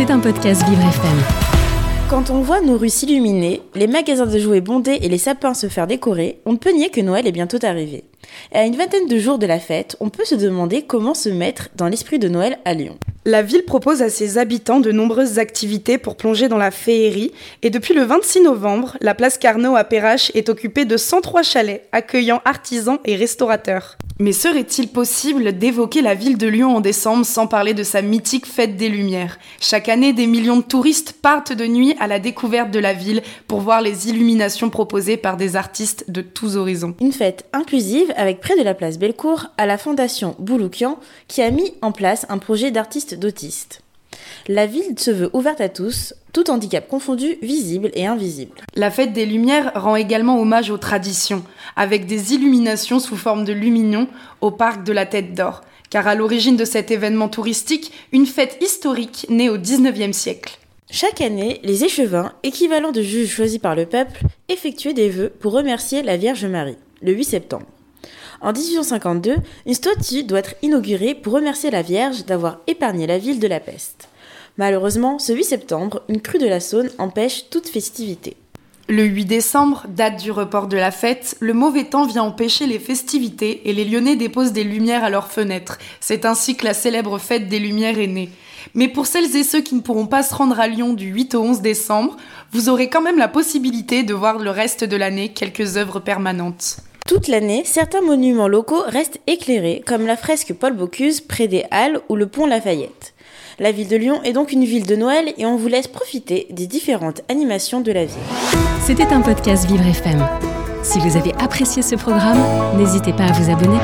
C'est un podcast Vivre FM. Quand on voit nos rues s'illuminer, les magasins de jouets bondés et les sapins se faire décorer, on ne peut nier que Noël est bientôt arrivé. Et à une vingtaine de jours de la fête, on peut se demander comment se mettre dans l'esprit de Noël à Lyon. La ville propose à ses habitants de nombreuses activités pour plonger dans la féerie et depuis le 26 novembre, la place Carnot à Perrache est occupée de 103 chalets accueillant artisans et restaurateurs. Mais serait-il possible d'évoquer la ville de Lyon en décembre sans parler de sa mythique fête des Lumières? Chaque année, des millions de touristes partent de nuit à la découverte de la ville pour voir les illuminations proposées par des artistes de tous horizons. Une fête inclusive avec près de la place Bellecour à la fondation Bouloukian qui a mis en place un projet d'artistes d'autistes. La ville se veut ouverte à tous, tout handicap confondu, visible et invisible. La fête des Lumières rend également hommage aux traditions, avec des illuminations sous forme de luminions au parc de la Tête d'Or, car à l'origine de cet événement touristique, une fête historique née au XIXe siècle. Chaque année, les échevins, équivalents de juges choisis par le peuple, effectuaient des vœux pour remercier la Vierge Marie, le 8 septembre. En 1852, une statue doit être inaugurée pour remercier la Vierge d'avoir épargné la ville de la peste. Malheureusement, ce 8 septembre, une crue de la Saône empêche toute festivité. Le 8 décembre, date du report de la fête, le mauvais temps vient empêcher les festivités et les Lyonnais déposent des lumières à leurs fenêtres. C'est ainsi que la célèbre fête des Lumières est née. Mais pour celles et ceux qui ne pourront pas se rendre à Lyon du 8 au 11 décembre, vous aurez quand même la possibilité de voir le reste de l'année quelques œuvres permanentes. Toute l'année, certains monuments locaux restent éclairés, comme la fresque Paul Bocuse près des Halles ou le pont Lafayette. La ville de Lyon est donc une ville de Noël et on vous laisse profiter des différentes animations de la ville. C'était un podcast Vivre FM. Si vous avez apprécié ce programme, n'hésitez pas à vous abonner.